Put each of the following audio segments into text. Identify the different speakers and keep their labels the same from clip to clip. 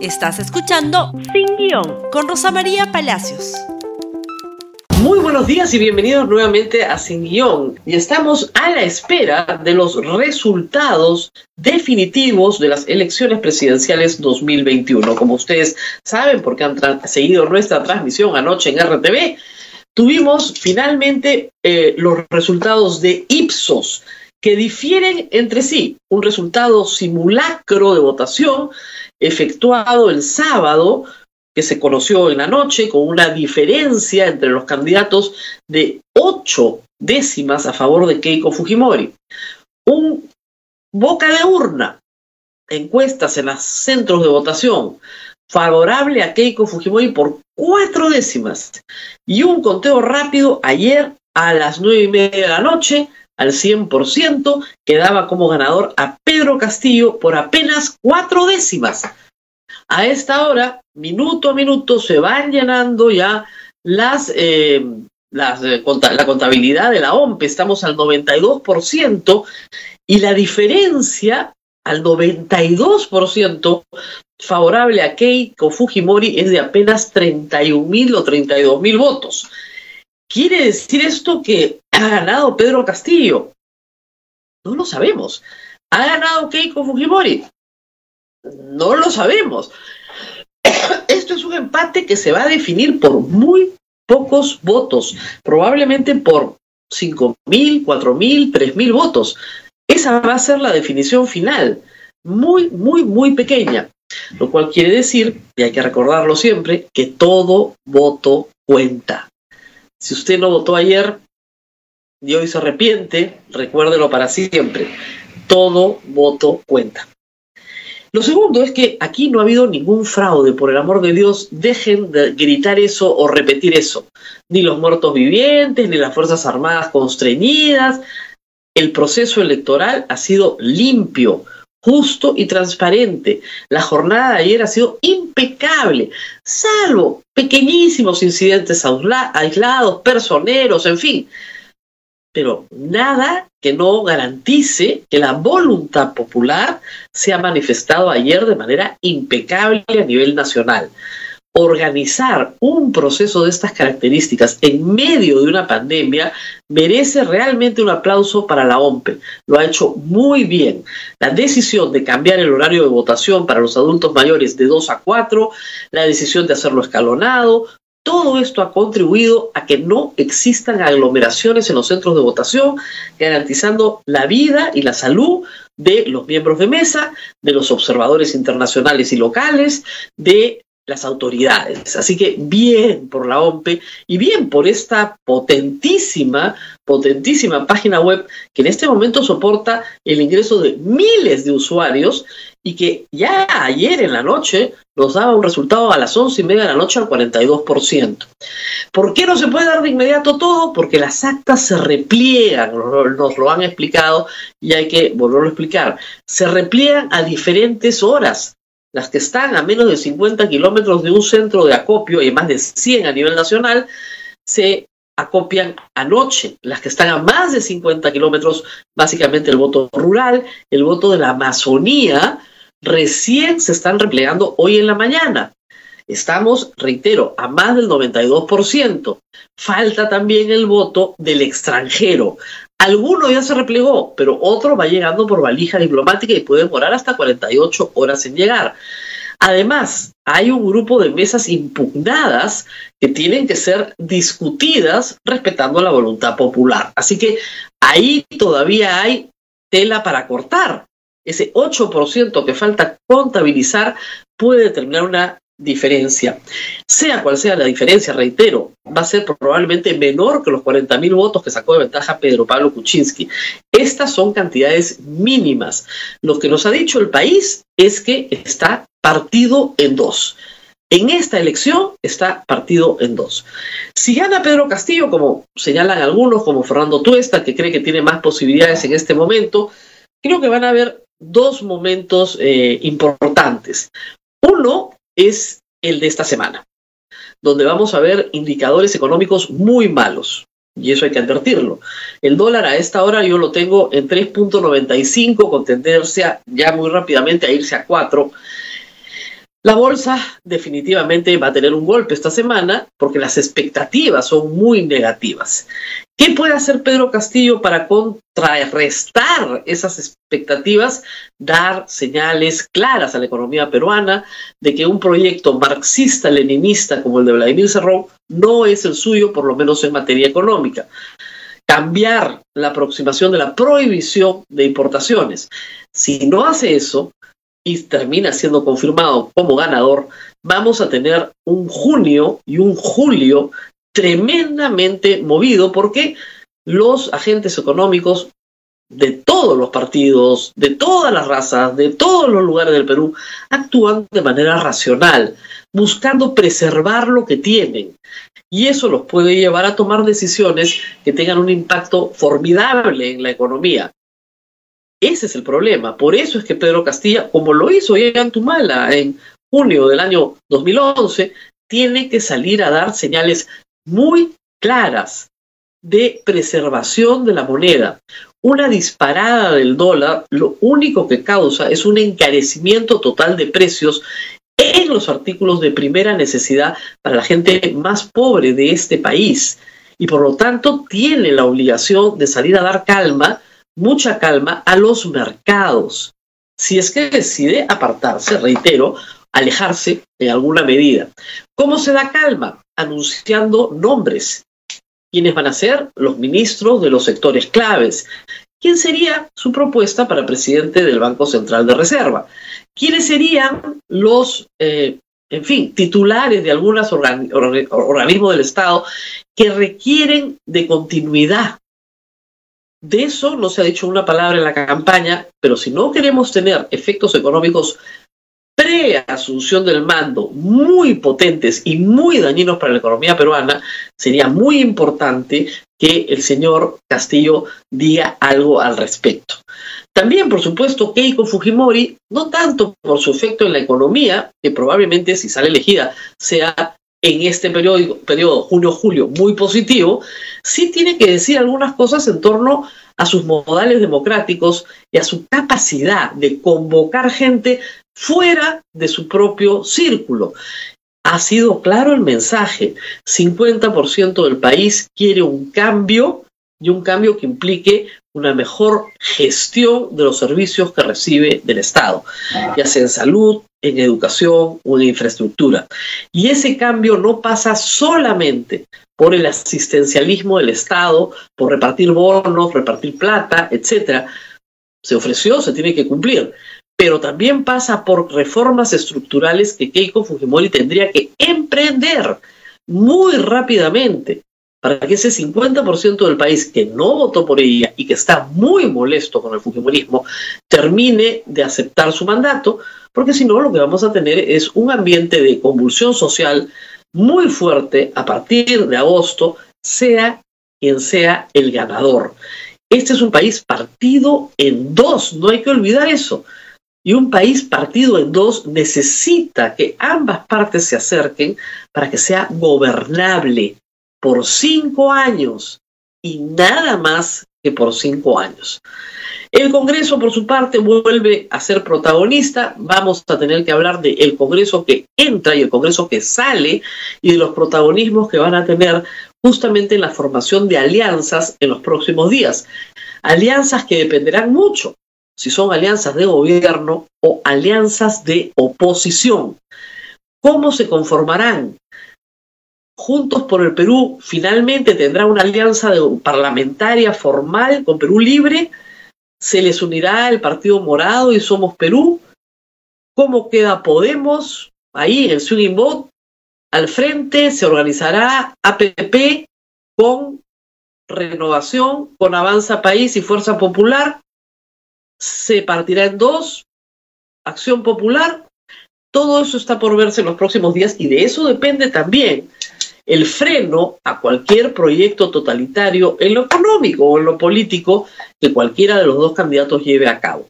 Speaker 1: Estás escuchando Sin Guión con Rosa María Palacios.
Speaker 2: Muy buenos días y bienvenidos nuevamente a Sin Guión. Y estamos a la espera de los resultados definitivos de las elecciones presidenciales 2021. Como ustedes saben, porque han seguido nuestra transmisión anoche en RTV, tuvimos finalmente eh, los resultados de Ipsos que difieren entre sí. Un resultado simulacro de votación efectuado el sábado, que se conoció en la noche, con una diferencia entre los candidatos de ocho décimas a favor de Keiko Fujimori. Un boca de urna, encuestas en los centros de votación, favorable a Keiko Fujimori por cuatro décimas. Y un conteo rápido ayer a las nueve y media de la noche, al 100%, quedaba como ganador a Pedro Castillo por apenas cuatro décimas. A esta hora, minuto a minuto, se van llenando ya las, eh, eh, la contabilidad de la OMP. Estamos al 92% y la diferencia al 92% favorable a Keiko Fujimori es de apenas 31 mil o 32 mil votos. ¿Quiere decir esto que ha ganado Pedro Castillo? No lo sabemos. ¿Ha ganado Keiko Fujimori? No lo sabemos. Esto es un empate que se va a definir por muy pocos votos, probablemente por 5 mil, 4 mil, 3 mil votos. Esa va a ser la definición final, muy, muy, muy pequeña. Lo cual quiere decir, y hay que recordarlo siempre, que todo voto cuenta. Si usted no votó ayer y hoy se arrepiente, recuérdelo para siempre. Todo voto cuenta. Lo segundo es que aquí no ha habido ningún fraude, por el amor de Dios, dejen de gritar eso o repetir eso. Ni los muertos vivientes, ni las Fuerzas Armadas constreñidas. El proceso electoral ha sido limpio, justo y transparente. La jornada de ayer ha sido impecable, salvo pequeñísimos incidentes aislados, personeros, en fin. Pero nada que no garantice que la voluntad popular se ha manifestado ayer de manera impecable a nivel nacional organizar un proceso de estas características en medio de una pandemia merece realmente un aplauso para la OMPE. Lo ha hecho muy bien. La decisión de cambiar el horario de votación para los adultos mayores de 2 a 4, la decisión de hacerlo escalonado, todo esto ha contribuido a que no existan aglomeraciones en los centros de votación, garantizando la vida y la salud de los miembros de mesa, de los observadores internacionales y locales, de las autoridades. Así que bien por la OMPE y bien por esta potentísima, potentísima página web que en este momento soporta el ingreso de miles de usuarios y que ya ayer en la noche nos daba un resultado a las once y media de la noche al 42%. ¿Por qué no se puede dar de inmediato todo? Porque las actas se repliegan, nos lo han explicado y hay que volverlo a explicar. Se repliegan a diferentes horas las que están a menos de 50 kilómetros de un centro de acopio y más de 100 a nivel nacional, se acopian anoche. Las que están a más de 50 kilómetros, básicamente el voto rural, el voto de la Amazonía, recién se están replegando hoy en la mañana. Estamos, reitero, a más del 92%. Falta también el voto del extranjero. Alguno ya se replegó, pero otro va llegando por valija diplomática y puede demorar hasta 48 horas en llegar. Además, hay un grupo de mesas impugnadas que tienen que ser discutidas respetando la voluntad popular. Así que ahí todavía hay tela para cortar. Ese 8% que falta contabilizar puede determinar una diferencia. Sea cual sea la diferencia, reitero, va a ser probablemente menor que los 40.000 votos que sacó de ventaja Pedro Pablo Kuczynski. Estas son cantidades mínimas. Lo que nos ha dicho el país es que está partido en dos. En esta elección está partido en dos. Si gana Pedro Castillo, como señalan algunos, como Fernando Tuesta, que cree que tiene más posibilidades en este momento, creo que van a haber dos momentos eh, importantes. Uno es el de esta semana, donde vamos a ver indicadores económicos muy malos. Y eso hay que advertirlo. El dólar a esta hora yo lo tengo en 3.95 con tendencia ya muy rápidamente a irse a 4. La bolsa definitivamente va a tener un golpe esta semana porque las expectativas son muy negativas. ¿Qué puede hacer Pedro Castillo para contrarrestar esas expectativas? Dar señales claras a la economía peruana de que un proyecto marxista-leninista como el de Vladimir Cerrón no es el suyo, por lo menos en materia económica cambiar la aproximación de la prohibición de importaciones. Si no hace eso, y termina siendo confirmado como ganador, vamos a tener un junio y un julio tremendamente movido porque los agentes económicos de todos los partidos, de todas las razas, de todos los lugares del Perú, actúan de manera racional, buscando preservar lo que tienen. Y eso los puede llevar a tomar decisiones que tengan un impacto formidable en la economía. Ese es el problema. Por eso es que Pedro Castilla, como lo hizo en Tumala en junio del año 2011, tiene que salir a dar señales muy claras de preservación de la moneda. Una disparada del dólar lo único que causa es un encarecimiento total de precios en los artículos de primera necesidad para la gente más pobre de este país. Y por lo tanto tiene la obligación de salir a dar calma mucha calma a los mercados. Si es que decide apartarse, reitero, alejarse en alguna medida. ¿Cómo se da calma? Anunciando nombres. ¿Quiénes van a ser? Los ministros de los sectores claves. ¿Quién sería su propuesta para presidente del Banco Central de Reserva? ¿Quiénes serían los, eh, en fin, titulares de algunos organismos del Estado que requieren de continuidad de eso no se ha dicho una palabra en la campaña, pero si no queremos tener efectos económicos pre-asunción del mando muy potentes y muy dañinos para la economía peruana, sería muy importante que el señor Castillo diga algo al respecto. También, por supuesto, Keiko Fujimori, no tanto por su efecto en la economía, que probablemente si sale elegida sea en este periodo, periodo junio-julio muy positivo, sí tiene que decir algunas cosas en torno a sus modales democráticos y a su capacidad de convocar gente fuera de su propio círculo. Ha sido claro el mensaje, 50% del país quiere un cambio y un cambio que implique una mejor gestión de los servicios que recibe del Estado, ya sea en salud, en educación o en infraestructura. Y ese cambio no pasa solamente por el asistencialismo del Estado, por repartir bonos, repartir plata, etcétera. Se ofreció, se tiene que cumplir. Pero también pasa por reformas estructurales que Keiko Fujimori tendría que emprender muy rápidamente para que ese 50% del país que no votó por ella y que está muy molesto con el Fujimorismo termine de aceptar su mandato, porque si no lo que vamos a tener es un ambiente de convulsión social muy fuerte a partir de agosto, sea quien sea el ganador. Este es un país partido en dos, no hay que olvidar eso. Y un país partido en dos necesita que ambas partes se acerquen para que sea gobernable por cinco años y nada más que por cinco años. El Congreso, por su parte, vuelve a ser protagonista. Vamos a tener que hablar del Congreso que entra y el Congreso que sale y de los protagonismos que van a tener justamente en la formación de alianzas en los próximos días. Alianzas que dependerán mucho si son alianzas de gobierno o alianzas de oposición. ¿Cómo se conformarán? Juntos por el Perú finalmente tendrá una alianza parlamentaria formal con Perú Libre. Se les unirá el Partido Morado y Somos Perú. ¿Cómo queda Podemos? Ahí en swinging vote. Al frente se organizará APP con Renovación, con Avanza País y Fuerza Popular. Se partirá en dos. Acción Popular. Todo eso está por verse en los próximos días y de eso depende también el freno a cualquier proyecto totalitario en lo económico o en lo político que cualquiera de los dos candidatos lleve a cabo.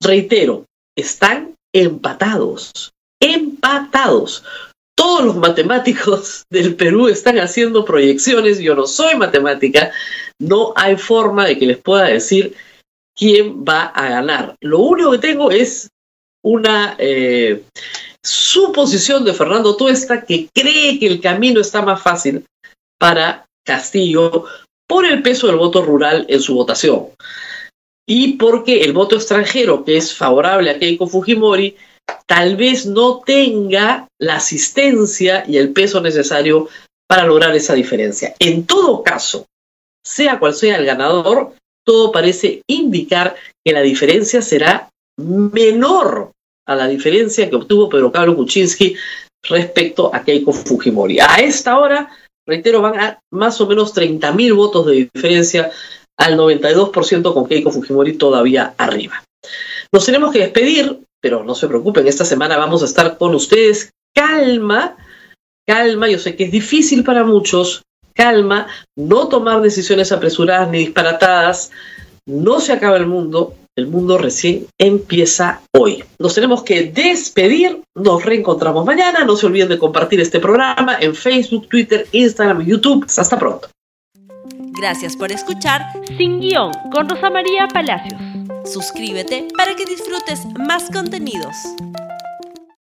Speaker 2: Reitero, están empatados, empatados. Todos los matemáticos del Perú están haciendo proyecciones, yo no soy matemática, no hay forma de que les pueda decir quién va a ganar. Lo único que tengo es una, eh, suposición de Fernando Tuesta que cree que el camino está más fácil para Castillo por el peso del voto rural en su votación y porque el voto extranjero que es favorable a Keiko Fujimori tal vez no tenga la asistencia y el peso necesario para lograr esa diferencia. En todo caso, sea cual sea el ganador, todo parece indicar que la diferencia será menor a la diferencia que obtuvo Pedro Pablo Kuczynski respecto a Keiko Fujimori. A esta hora, reitero, van a más o menos 30.000 votos de diferencia al 92% con Keiko Fujimori todavía arriba. Nos tenemos que despedir, pero no se preocupen, esta semana vamos a estar con ustedes. Calma, calma, yo sé que es difícil para muchos, calma, no tomar decisiones apresuradas ni disparatadas, no se acaba el mundo, el mundo recién empieza hoy. Nos tenemos que despedir, nos reencontramos mañana, no se olviden de compartir este programa en Facebook, Twitter, Instagram YouTube. Hasta pronto.
Speaker 1: Gracias por escuchar Sin Guión con Rosa María Palacios. Suscríbete para que disfrutes más contenidos.